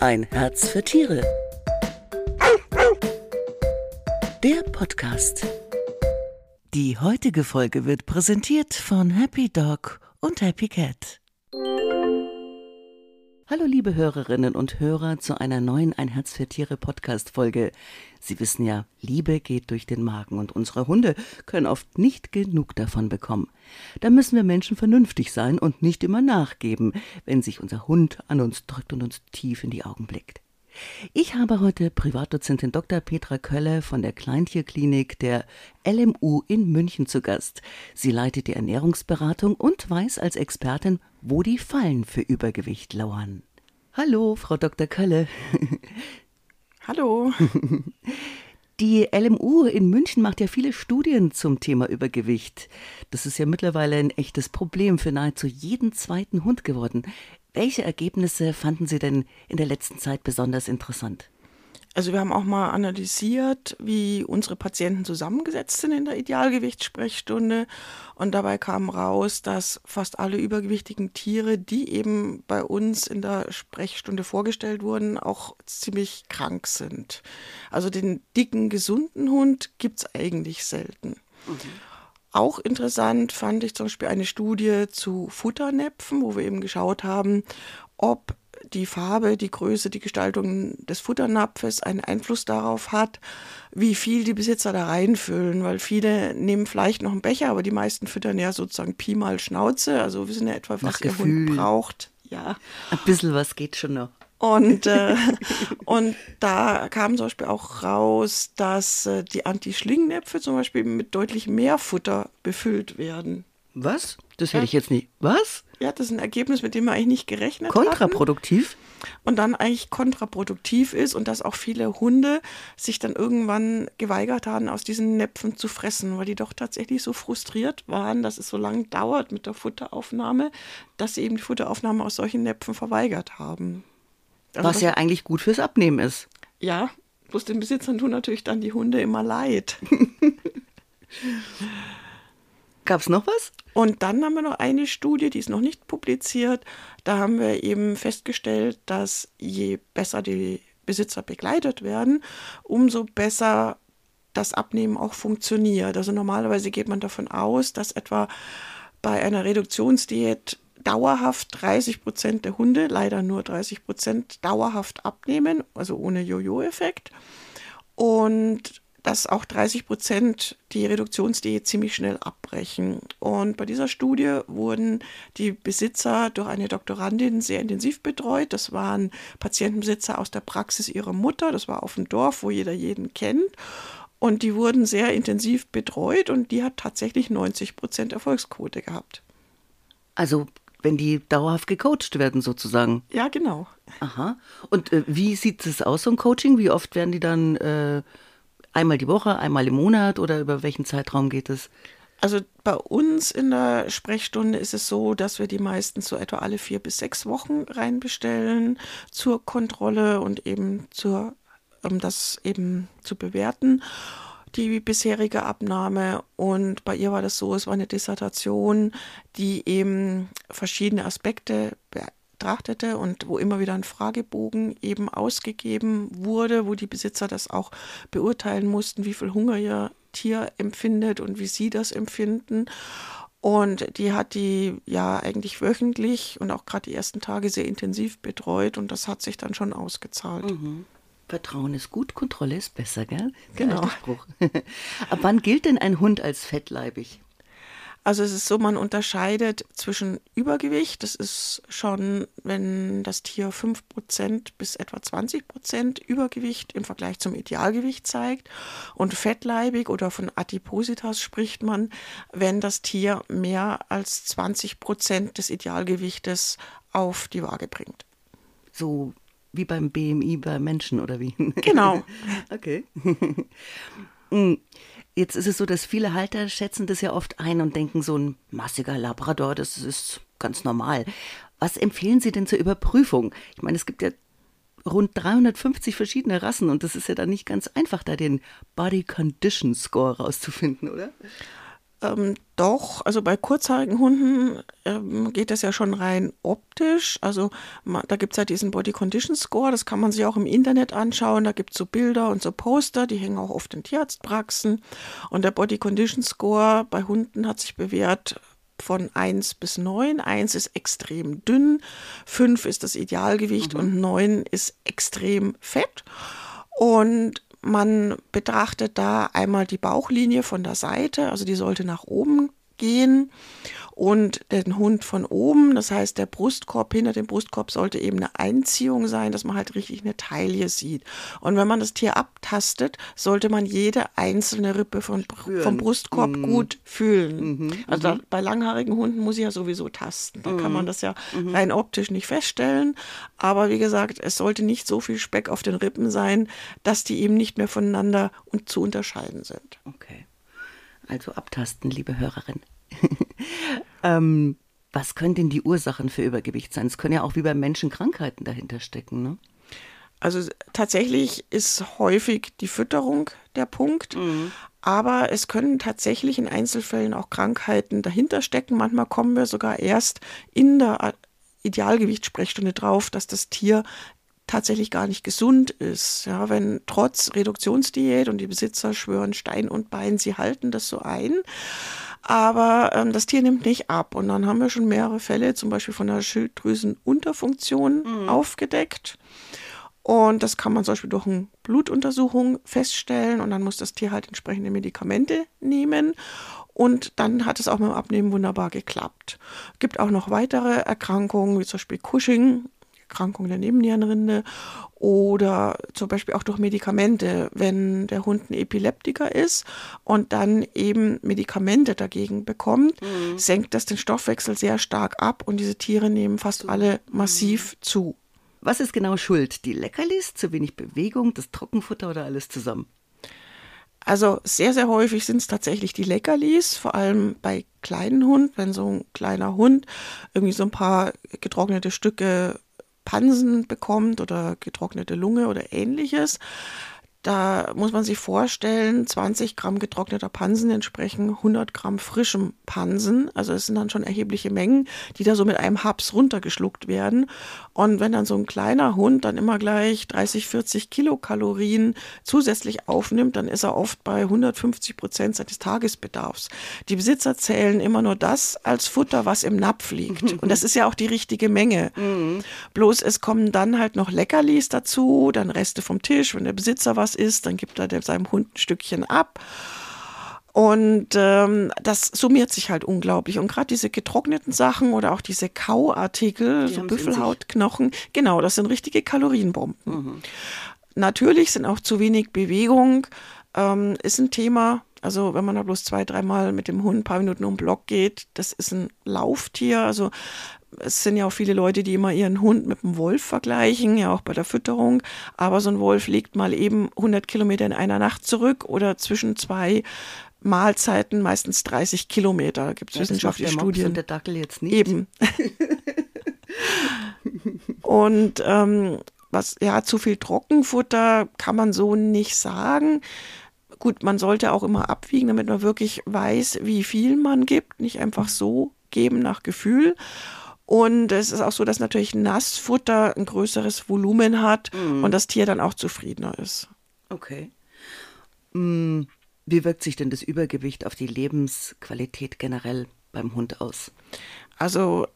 Ein Herz für Tiere. Der Podcast. Die heutige Folge wird präsentiert von Happy Dog und Happy Cat. Hallo liebe Hörerinnen und Hörer zu einer neuen Ein Herz für Tiere Podcast Folge. Sie wissen ja, Liebe geht durch den Magen und unsere Hunde können oft nicht genug davon bekommen. Da müssen wir Menschen vernünftig sein und nicht immer nachgeben, wenn sich unser Hund an uns drückt und uns tief in die Augen blickt. Ich habe heute Privatdozentin Dr. Petra Kölle von der Kleintierklinik der LMU in München zu Gast. Sie leitet die Ernährungsberatung und weiß als Expertin, wo die Fallen für Übergewicht lauern. Hallo, Frau Dr. Kölle. Hallo. Die LMU in München macht ja viele Studien zum Thema Übergewicht. Das ist ja mittlerweile ein echtes Problem für nahezu jeden zweiten Hund geworden. Welche Ergebnisse fanden Sie denn in der letzten Zeit besonders interessant? Also wir haben auch mal analysiert, wie unsere Patienten zusammengesetzt sind in der Idealgewichtssprechstunde und dabei kam raus, dass fast alle übergewichtigen Tiere, die eben bei uns in der Sprechstunde vorgestellt wurden, auch ziemlich krank sind. Also den dicken, gesunden Hund gibt es eigentlich selten. Mhm. Auch interessant fand ich zum Beispiel eine Studie zu Futternäpfen, wo wir eben geschaut haben, ob die Farbe, die Größe, die Gestaltung des Futternapfes einen Einfluss darauf hat, wie viel die Besitzer da reinfüllen, weil viele nehmen vielleicht noch einen Becher, aber die meisten füttern ja sozusagen Pi mal Schnauze, also wissen ja etwa, was Nach ihr Gefühl. Hund braucht. Ja. Ein bisschen was geht schon noch. Und, äh, und da kam zum Beispiel auch raus, dass äh, die Anti-Schlingnäpfe zum Beispiel mit deutlich mehr Futter befüllt werden. Was? Das hätte ja. ich jetzt nicht. Was? Ja, das ist ein Ergebnis, mit dem wir eigentlich nicht gerechnet haben. Kontraproduktiv? Hatten. Und dann eigentlich kontraproduktiv ist und dass auch viele Hunde sich dann irgendwann geweigert haben, aus diesen Näpfen zu fressen, weil die doch tatsächlich so frustriert waren, dass es so lange dauert mit der Futteraufnahme, dass sie eben die Futteraufnahme aus solchen Näpfen verweigert haben. Also Was ja eigentlich gut fürs Abnehmen ist. Ja, bloß den Besitzern tun natürlich dann die Hunde immer leid. Gab es noch was? Und dann haben wir noch eine Studie, die ist noch nicht publiziert. Da haben wir eben festgestellt, dass je besser die Besitzer begleitet werden, umso besser das Abnehmen auch funktioniert. Also normalerweise geht man davon aus, dass etwa bei einer Reduktionsdiät dauerhaft 30 Prozent der Hunde, leider nur 30 Prozent, dauerhaft abnehmen, also ohne Jojo-Effekt. Und dass auch 30 Prozent die Reduktionsdiät ziemlich schnell abbrechen. Und bei dieser Studie wurden die Besitzer durch eine Doktorandin sehr intensiv betreut. Das waren Patientenbesitzer aus der Praxis ihrer Mutter. Das war auf dem Dorf, wo jeder jeden kennt. Und die wurden sehr intensiv betreut und die hat tatsächlich 90 Prozent Erfolgsquote gehabt. Also wenn die dauerhaft gecoacht werden sozusagen. Ja, genau. Aha. Und äh, wie sieht es aus, so ein Coaching? Wie oft werden die dann äh, einmal die Woche, einmal im Monat oder über welchen Zeitraum geht es? Also bei uns in der Sprechstunde ist es so, dass wir die meistens so etwa alle vier bis sechs Wochen reinbestellen zur Kontrolle und eben zur, um das eben zu bewerten die bisherige Abnahme. Und bei ihr war das so, es war eine Dissertation, die eben verschiedene Aspekte betrachtete und wo immer wieder ein Fragebogen eben ausgegeben wurde, wo die Besitzer das auch beurteilen mussten, wie viel Hunger ihr Tier empfindet und wie sie das empfinden. Und die hat die ja eigentlich wöchentlich und auch gerade die ersten Tage sehr intensiv betreut und das hat sich dann schon ausgezahlt. Mhm. Vertrauen ist gut, Kontrolle ist besser, gell? Genau. Ab wann gilt denn ein Hund als fettleibig? Also es ist so, man unterscheidet zwischen Übergewicht, das ist schon, wenn das Tier 5% bis etwa 20% Übergewicht im Vergleich zum Idealgewicht zeigt. Und fettleibig oder von Adipositas spricht man, wenn das Tier mehr als 20% des Idealgewichtes auf die Waage bringt. So wie beim BMI bei Menschen oder wie? Genau. okay. Hm. Jetzt ist es so, dass viele Halter schätzen das ja oft ein und denken, so ein massiger Labrador, das ist ganz normal. Was empfehlen Sie denn zur Überprüfung? Ich meine, es gibt ja rund 350 verschiedene Rassen und das ist ja dann nicht ganz einfach, da den Body Condition Score rauszufinden, oder? Ähm, doch, also bei kurzhaarigen Hunden ähm, geht das ja schon rein optisch. Also ma, da gibt es ja diesen Body Condition Score, das kann man sich auch im Internet anschauen. Da gibt es so Bilder und so Poster, die hängen auch oft in Tierarztpraxen. Und der Body Condition Score bei Hunden hat sich bewährt von 1 bis 9. 1 ist extrem dünn, 5 ist das Idealgewicht mhm. und 9 ist extrem fett. Und man betrachtet da einmal die Bauchlinie von der Seite, also die sollte nach oben gehen und den Hund von oben. Das heißt, der Brustkorb, hinter dem Brustkorb sollte eben eine Einziehung sein, dass man halt richtig eine Taille sieht. Und wenn man das Tier abtastet, sollte man jede einzelne Rippe von, vom Brustkorb mhm. gut fühlen. Mhm. Also da, mhm. bei langhaarigen Hunden muss ich ja sowieso tasten. Da kann man mhm. das ja mhm. rein optisch nicht feststellen. Aber wie gesagt, es sollte nicht so viel Speck auf den Rippen sein, dass die eben nicht mehr voneinander und zu unterscheiden sind. Okay. Also abtasten, liebe Hörerin. ähm, was können denn die Ursachen für Übergewicht sein? Es können ja auch wie bei Menschen Krankheiten dahinter stecken, ne? Also tatsächlich ist häufig die Fütterung der Punkt, mhm. aber es können tatsächlich in Einzelfällen auch Krankheiten dahinter stecken. Manchmal kommen wir sogar erst in der Idealgewichtssprechstunde drauf, dass das Tier tatsächlich gar nicht gesund ist. Ja, wenn trotz Reduktionsdiät und die Besitzer schwören Stein und Bein, sie halten das so ein. Aber ähm, das Tier nimmt nicht ab. Und dann haben wir schon mehrere Fälle, zum Beispiel von einer Schilddrüsenunterfunktion, mhm. aufgedeckt. Und das kann man zum Beispiel durch eine Blutuntersuchung feststellen. Und dann muss das Tier halt entsprechende Medikamente nehmen. Und dann hat es auch mit dem Abnehmen wunderbar geklappt. Gibt auch noch weitere Erkrankungen, wie zum Beispiel Cushing Erkrankung der Nebennierenrinde oder zum Beispiel auch durch Medikamente, wenn der Hund ein Epileptiker ist und dann eben Medikamente dagegen bekommt, mhm. senkt das den Stoffwechsel sehr stark ab und diese Tiere nehmen fast alle massiv mhm. zu. Was ist genau schuld? Die Leckerlis, zu wenig Bewegung, das Trockenfutter oder alles zusammen? Also sehr, sehr häufig sind es tatsächlich die Leckerlis, vor allem bei kleinen Hunden, wenn so ein kleiner Hund irgendwie so ein paar getrocknete Stücke Pansen bekommt oder getrocknete Lunge oder ähnliches. Da muss man sich vorstellen, 20 Gramm getrockneter Pansen entsprechen 100 Gramm frischem Pansen. Also es sind dann schon erhebliche Mengen, die da so mit einem Haps runtergeschluckt werden. Und wenn dann so ein kleiner Hund dann immer gleich 30, 40 Kilokalorien zusätzlich aufnimmt, dann ist er oft bei 150 Prozent seines Tagesbedarfs. Die Besitzer zählen immer nur das als Futter, was im Napf liegt. Und das ist ja auch die richtige Menge. Mhm. Bloß es kommen dann halt noch Leckerlis dazu, dann Reste vom Tisch, wenn der Besitzer was isst, dann gibt er seinem Hund ein Stückchen ab. Und ähm, das summiert sich halt unglaublich. Und gerade diese getrockneten Sachen oder auch diese Kauartikel, Die so Büffelhautknochen, genau, das sind richtige Kalorienbomben. Mhm. Natürlich sind auch zu wenig Bewegung, ähm, ist ein Thema. Also wenn man da bloß zwei, dreimal mit dem Hund ein paar Minuten um den Block geht, das ist ein Lauftier. Also es sind ja auch viele Leute, die immer ihren Hund mit einem Wolf vergleichen, ja auch bei der Fütterung. Aber so ein Wolf legt mal eben 100 Kilometer in einer Nacht zurück oder zwischen zwei Mahlzeiten meistens 30 Kilometer. Gibt es wissenschaftliche der Studien. und der Dackel jetzt nicht. Eben. und ähm, was ja zu viel Trockenfutter kann man so nicht sagen. Gut, man sollte auch immer abwiegen, damit man wirklich weiß, wie viel man gibt, nicht einfach so geben nach Gefühl. Und es ist auch so, dass natürlich Nassfutter ein größeres Volumen hat mm. und das Tier dann auch zufriedener ist. Okay. Mm, wie wirkt sich denn das Übergewicht auf die Lebensqualität generell beim Hund aus? Also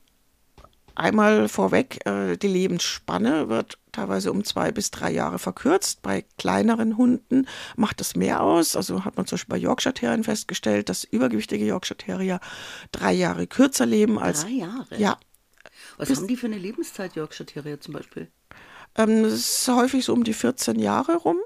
einmal vorweg, äh, die Lebensspanne wird teilweise um zwei bis drei Jahre verkürzt. Bei kleineren Hunden macht das mehr aus. Also hat man zum Beispiel bei Yorkshire Terriern festgestellt, dass übergewichtige Yorkshire Terrier drei Jahre kürzer leben als. Drei Jahre? Ja, was haben die für eine Lebenszeit, Yorkshire Terrier zum Beispiel? Ähm, das ist häufig so um die 14 Jahre rum.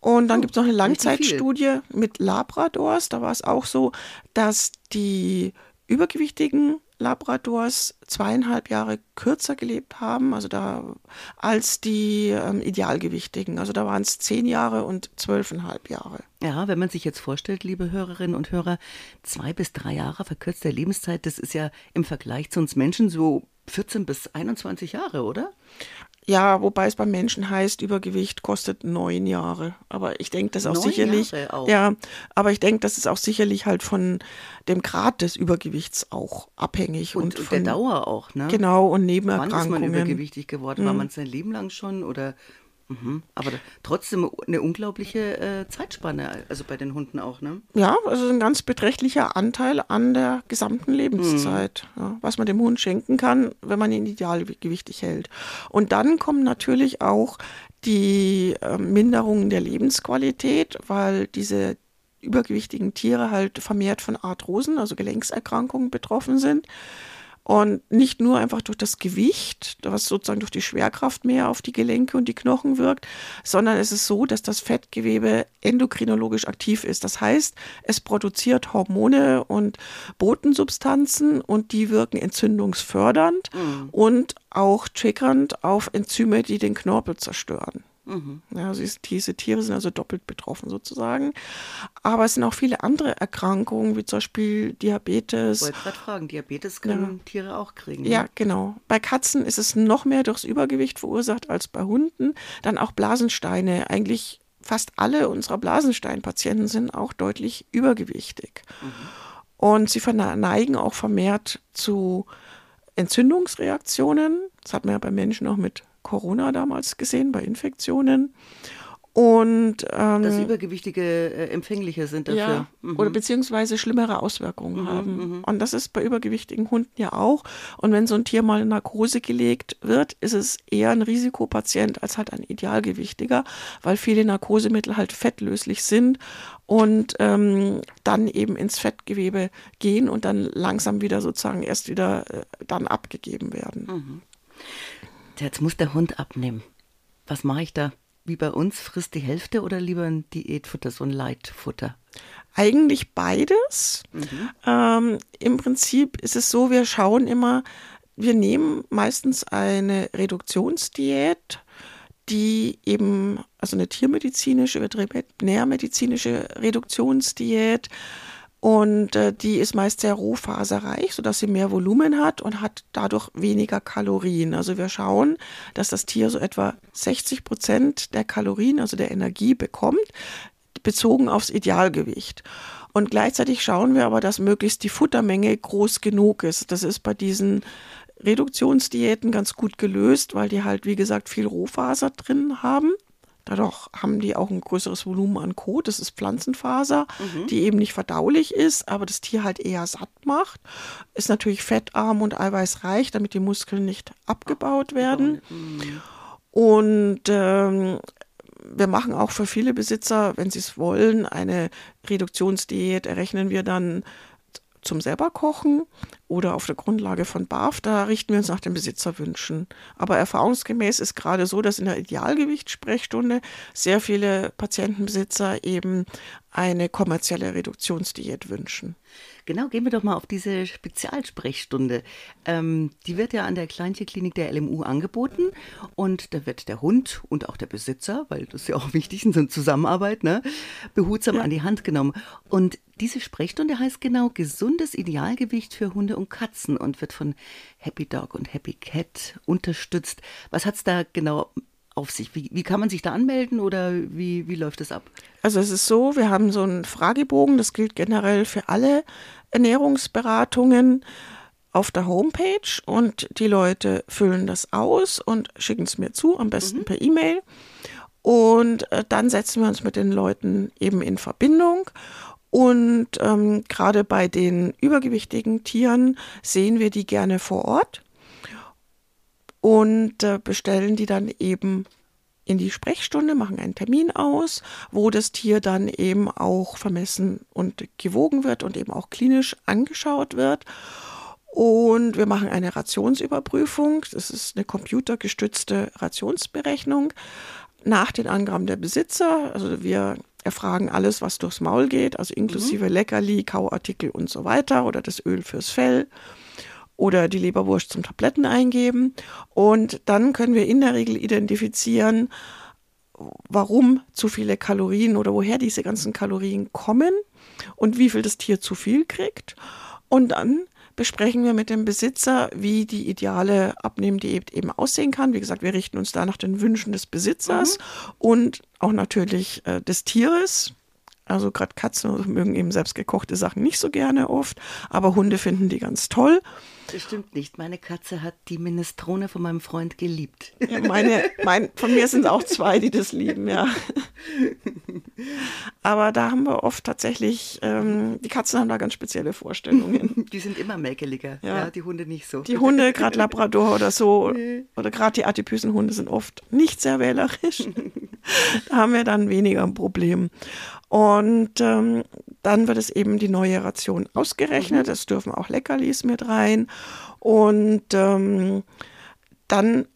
Und dann oh, gibt es noch eine Langzeitstudie mit Labradors. Da war es auch so, dass die übergewichtigen Labradors zweieinhalb Jahre kürzer gelebt haben, also da als die ähm, Idealgewichtigen. Also da waren es zehn Jahre und zwölfeinhalb Jahre. Ja, wenn man sich jetzt vorstellt, liebe Hörerinnen und Hörer, zwei bis drei Jahre verkürzte Lebenszeit, das ist ja im Vergleich zu uns Menschen so 14 bis 21 Jahre, oder? Ja, wobei es beim Menschen heißt, Übergewicht kostet neun Jahre. Aber ich denke, das ist auch Neun sicherlich. Jahre auch. Ja, aber ich denke, das ist auch sicherlich halt von dem Grad des Übergewichts auch abhängig. Und, Und, und von, der Dauer auch, ne? Genau, und Wann ist man Nebenerkrankungen. übergewichtig geworden? War man sein Leben lang schon oder? Mhm. Aber trotzdem eine unglaubliche äh, Zeitspanne, also bei den Hunden auch, ne? Ja, also ein ganz beträchtlicher Anteil an der gesamten Lebenszeit, ja, was man dem Hund schenken kann, wenn man ihn idealgewichtig hält. Und dann kommen natürlich auch die äh, Minderungen der Lebensqualität, weil diese übergewichtigen Tiere halt vermehrt von Arthrosen, also Gelenkserkrankungen betroffen sind. Und nicht nur einfach durch das Gewicht, was sozusagen durch die Schwerkraft mehr auf die Gelenke und die Knochen wirkt, sondern es ist so, dass das Fettgewebe endokrinologisch aktiv ist. Das heißt, es produziert Hormone und Botensubstanzen und die wirken entzündungsfördernd und auch triggernd auf Enzyme, die den Knorpel zerstören. Ja, also diese Tiere sind also doppelt betroffen sozusagen. Aber es sind auch viele andere Erkrankungen, wie zum Beispiel Diabetes, Ich wollte gerade fragen, Diabetes können Tiere auch kriegen. ja, ne? genau. Bei Katzen ist es noch mehr durchs Übergewicht verursacht als bei Hunden. Dann auch Blasensteine. Eigentlich fast alle unserer Blasensteinpatienten sind auch deutlich übergewichtig. Und sie verneigen auch vermehrt zu Entzündungsreaktionen. Das hat man ja bei Menschen auch mit Corona damals gesehen, bei Infektionen. Und ähm, Dass Übergewichtige äh, empfänglicher sind dafür. ja, Mhm. oder beziehungsweise schlimmere Auswirkungen haben. Und das ist bei übergewichtigen Hunden ja auch. Und wenn so ein Tier mal in Narkose gelegt wird, ist es eher ein Risikopatient als halt ein Idealgewichtiger, weil viele Narkosemittel halt fettlöslich sind und ähm, dann eben ins Fettgewebe gehen und dann langsam wieder sozusagen erst wieder äh, dann abgegeben werden. Jetzt muss der Hund abnehmen. Was mache ich da? Wie bei uns, frisst die Hälfte oder lieber ein Diätfutter, so ein Leitfutter? Eigentlich beides. Ähm, Im Prinzip ist es so, wir schauen immer, wir nehmen meistens eine Reduktionsdiät, die eben, also eine tiermedizinische, veterinärmedizinische Reduktionsdiät, und äh, die ist meist sehr rohfaserreich, sodass sie mehr Volumen hat und hat dadurch weniger Kalorien. Also wir schauen, dass das Tier so etwa 60 Prozent der Kalorien, also der Energie bekommt, bezogen aufs Idealgewicht. Und gleichzeitig schauen wir aber, dass möglichst die Futtermenge groß genug ist. Das ist bei diesen Reduktionsdiäten ganz gut gelöst, weil die halt, wie gesagt, viel Rohfaser drin haben. Dadurch haben die auch ein größeres Volumen an Kot. Das ist Pflanzenfaser, die eben nicht verdaulich ist, aber das Tier halt eher satt macht. Ist natürlich fettarm und eiweißreich, damit die Muskeln nicht abgebaut werden. Und ähm, wir machen auch für viele Besitzer, wenn sie es wollen, eine Reduktionsdiät. Errechnen wir dann zum selber kochen oder auf der Grundlage von BAF. Da richten wir uns nach den Besitzerwünschen. Aber erfahrungsgemäß ist gerade so, dass in der Idealgewichtssprechstunde sehr viele Patientenbesitzer eben eine kommerzielle Reduktionsdiät wünschen. Genau, gehen wir doch mal auf diese Spezialsprechstunde. Ähm, die wird ja an der Kleintierklinik der LMU angeboten und da wird der Hund und auch der Besitzer, weil das ist ja auch wichtig in so einer Zusammenarbeit, ne, behutsam an die Hand genommen. Und diese Sprechstunde heißt genau gesundes Idealgewicht für Hunde und Katzen und wird von Happy Dog und Happy Cat unterstützt. Was hat es da genau auf sich? Wie, wie kann man sich da anmelden oder wie, wie läuft das ab? Also es ist so, wir haben so einen Fragebogen, das gilt generell für alle Ernährungsberatungen auf der Homepage und die Leute füllen das aus und schicken es mir zu, am besten per E-Mail. Und äh, dann setzen wir uns mit den Leuten eben in Verbindung. Und ähm, gerade bei den übergewichtigen Tieren sehen wir die gerne vor Ort und äh, bestellen die dann eben in die Sprechstunde, machen einen Termin aus, wo das Tier dann eben auch vermessen und gewogen wird und eben auch klinisch angeschaut wird. Und wir machen eine Rationsüberprüfung. Das ist eine computergestützte Rationsberechnung nach den Angaben der Besitzer. Also wir erfragen alles, was durchs Maul geht, also inklusive Leckerli, Kauartikel und so weiter oder das Öl fürs Fell oder die Leberwurst zum Tabletten eingeben. Und dann können wir in der Regel identifizieren, warum zu viele Kalorien oder woher diese ganzen Kalorien kommen und wie viel das Tier zu viel kriegt. Und dann besprechen wir mit dem Besitzer, wie die ideale Abnehmdiät eben aussehen kann. Wie gesagt, wir richten uns da nach den Wünschen des Besitzers mhm. und auch natürlich äh, des Tieres. Also gerade Katzen mögen eben selbst gekochte Sachen nicht so gerne oft, aber Hunde finden die ganz toll. Das stimmt nicht. Meine Katze hat die Minestrone von meinem Freund geliebt. Ja, meine, mein, von mir sind auch zwei, die das lieben, ja. Aber da haben wir oft tatsächlich, ähm, die Katzen haben da ganz spezielle Vorstellungen. Die sind immer mäkeliger, ja. ja die Hunde nicht so. Die Hunde, gerade Labrador oder so, nee. oder gerade die Adipösen sind oft nicht sehr wählerisch. da haben wir dann weniger ein Problem. Und ähm, dann wird es eben die neue Ration ausgerechnet. Mhm. Es dürfen auch Leckerlis mit rein. Und ähm, dann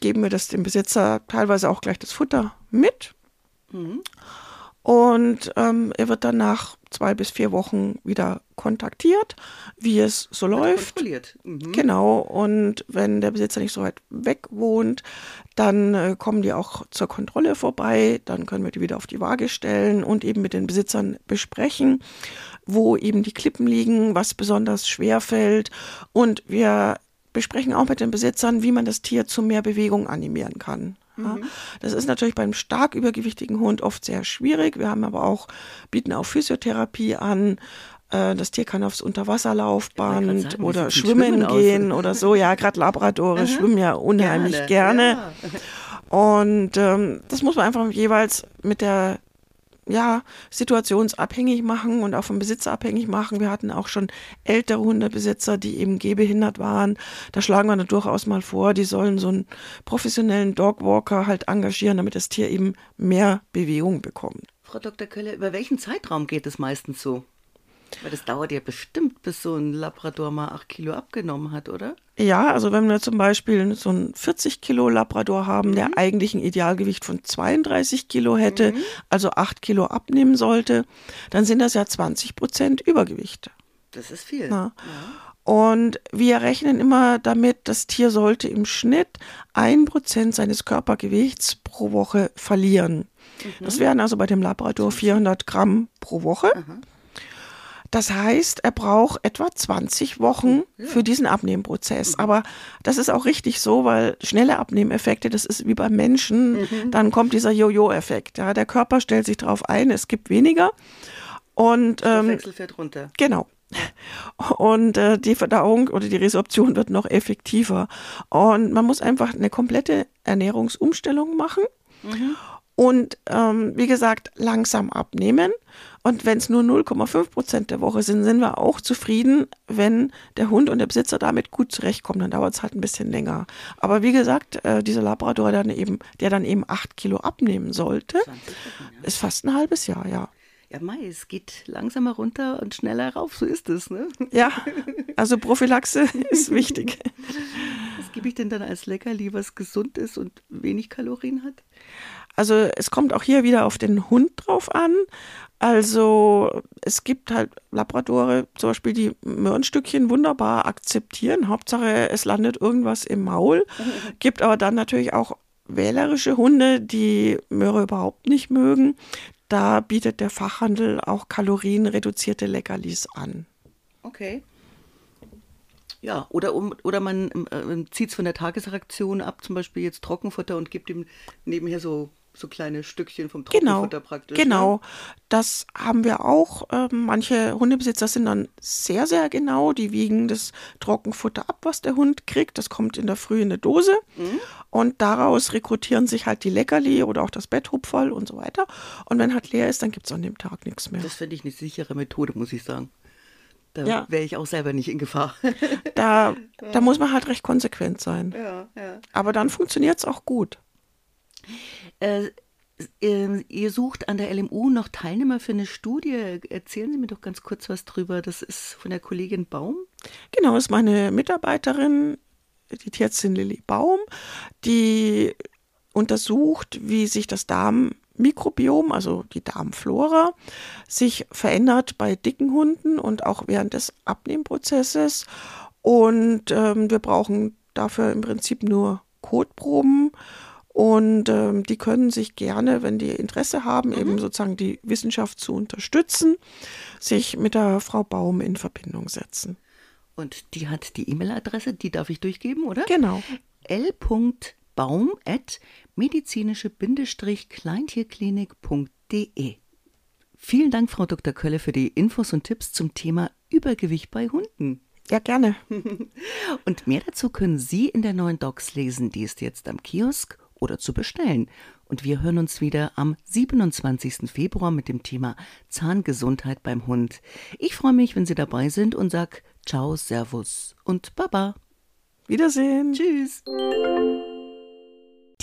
geben wir das dem Besitzer teilweise auch gleich das Futter mit. Mhm. Und ähm, er wird dann nach zwei bis vier Wochen wieder kontaktiert, wie es so wird läuft. Kontrolliert. Mhm. Genau. Und wenn der Besitzer nicht so weit weg wohnt, dann äh, kommen die auch zur Kontrolle vorbei. Dann können wir die wieder auf die Waage stellen und eben mit den Besitzern besprechen, wo eben die Klippen liegen, was besonders schwer fällt. Und wir besprechen auch mit den Besitzern, wie man das Tier zu mehr Bewegung animieren kann. Ja, mhm. das ist natürlich beim stark übergewichtigen Hund oft sehr schwierig. Wir haben aber auch, bieten auch Physiotherapie an. Äh, das Tier kann aufs Unterwasserlaufband sagen, oder schwimmen, schwimmen gehen oder so. Ja, gerade Labradore schwimmen ja unheimlich gerne. gerne. Ja. Und ähm, das muss man einfach jeweils mit der ja, situationsabhängig machen und auch vom Besitzer abhängig machen. Wir hatten auch schon ältere Hundebesitzer, die eben gehbehindert waren. Da schlagen wir dann durchaus mal vor, die sollen so einen professionellen Dogwalker halt engagieren, damit das Tier eben mehr Bewegung bekommt. Frau Dr. Kölle, über welchen Zeitraum geht es meistens so? Weil das dauert ja bestimmt, bis so ein Labrador mal 8 Kilo abgenommen hat, oder? Ja, also wenn wir zum Beispiel so einen 40 Kilo Labrador haben, mhm. der eigentlich ein Idealgewicht von 32 Kilo hätte, mhm. also 8 Kilo abnehmen sollte, dann sind das ja 20 Prozent Übergewicht. Das ist viel. Ja. Und wir rechnen immer damit, das Tier sollte im Schnitt ein Prozent seines Körpergewichts pro Woche verlieren. Mhm. Das wären also bei dem Labrador 400 Gramm pro Woche. Mhm. Das heißt, er braucht etwa 20 Wochen ja. für diesen Abnehmprozess. Mhm. Aber das ist auch richtig so, weil schnelle Abnehmeffekte, das ist wie beim Menschen, mhm. dann kommt dieser Jojo-Effekt. Ja, der Körper stellt sich darauf ein, es gibt weniger. Und ähm, Wechsel fährt runter. Genau. Und äh, die Verdauung oder die Resorption wird noch effektiver. Und man muss einfach eine komplette Ernährungsumstellung machen. Mhm. Und ähm, wie gesagt, langsam abnehmen. Und wenn es nur 0,5 Prozent der Woche sind, sind wir auch zufrieden, wenn der Hund und der Besitzer damit gut zurechtkommen. Dann dauert es halt ein bisschen länger. Aber wie gesagt, äh, dieser Labrador, dann eben, der dann eben 8 Kilo abnehmen sollte, Wochen, ja. ist fast ein halbes Jahr, ja. Ja, Mai, es geht langsamer runter und schneller rauf, so ist es, ne? Ja, also Prophylaxe ist wichtig. Gebe ich denn dann als Leckerli, was gesund ist und wenig Kalorien hat? Also es kommt auch hier wieder auf den Hund drauf an. Also es gibt halt Labradore zum Beispiel, die Möhrenstückchen wunderbar akzeptieren. Hauptsache es landet irgendwas im Maul. Gibt aber dann natürlich auch wählerische Hunde, die Möhre überhaupt nicht mögen. Da bietet der Fachhandel auch kalorienreduzierte Leckerlis an. Okay. Ja, oder, um, oder man äh, zieht es von der Tagesreaktion ab, zum Beispiel jetzt Trockenfutter und gibt ihm nebenher so so kleine Stückchen vom Trockenfutter genau, praktisch. Genau, ne? das haben wir auch. Ähm, manche Hundebesitzer sind dann sehr, sehr genau. Die wiegen das Trockenfutter ab, was der Hund kriegt. Das kommt in der Früh in eine Dose. Mhm. Und daraus rekrutieren sich halt die Leckerli oder auch das Betthupferl und so weiter. Und wenn halt leer ist, dann gibt es an dem Tag nichts mehr. Das finde ich eine sichere Methode, muss ich sagen. Da ja. wäre ich auch selber nicht in Gefahr. da, da muss man halt recht konsequent sein. Ja, ja. Aber dann funktioniert es auch gut. Äh, äh, ihr sucht an der LMU noch Teilnehmer für eine Studie. Erzählen Sie mir doch ganz kurz was drüber. Das ist von der Kollegin Baum. Genau, das ist meine Mitarbeiterin, die Tierärztin Lilly Baum, die untersucht, wie sich das Darmmikrobiom, also die Darmflora, sich verändert bei dicken Hunden und auch während des Abnehmprozesses. Und ähm, wir brauchen dafür im Prinzip nur Kotproben und ähm, die können sich gerne, wenn die Interesse haben, mhm. eben sozusagen die Wissenschaft zu unterstützen, sich mit der Frau Baum in Verbindung setzen. Und die hat die E-Mail-Adresse, die darf ich durchgeben, oder? Genau. l.baum at medizinische-kleintierklinik.de. Vielen Dank, Frau Dr. Kölle, für die Infos und Tipps zum Thema Übergewicht bei Hunden. Ja, gerne. Und mehr dazu können Sie in der neuen Docs lesen, die ist jetzt am Kiosk oder zu bestellen. Und wir hören uns wieder am 27. Februar mit dem Thema Zahngesundheit beim Hund. Ich freue mich, wenn Sie dabei sind und sag Ciao, Servus und Baba. Wiedersehen. Tschüss.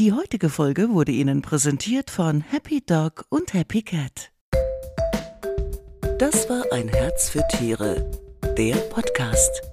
Die heutige Folge wurde Ihnen präsentiert von Happy Dog und Happy Cat. Das war ein Herz für Tiere, der Podcast.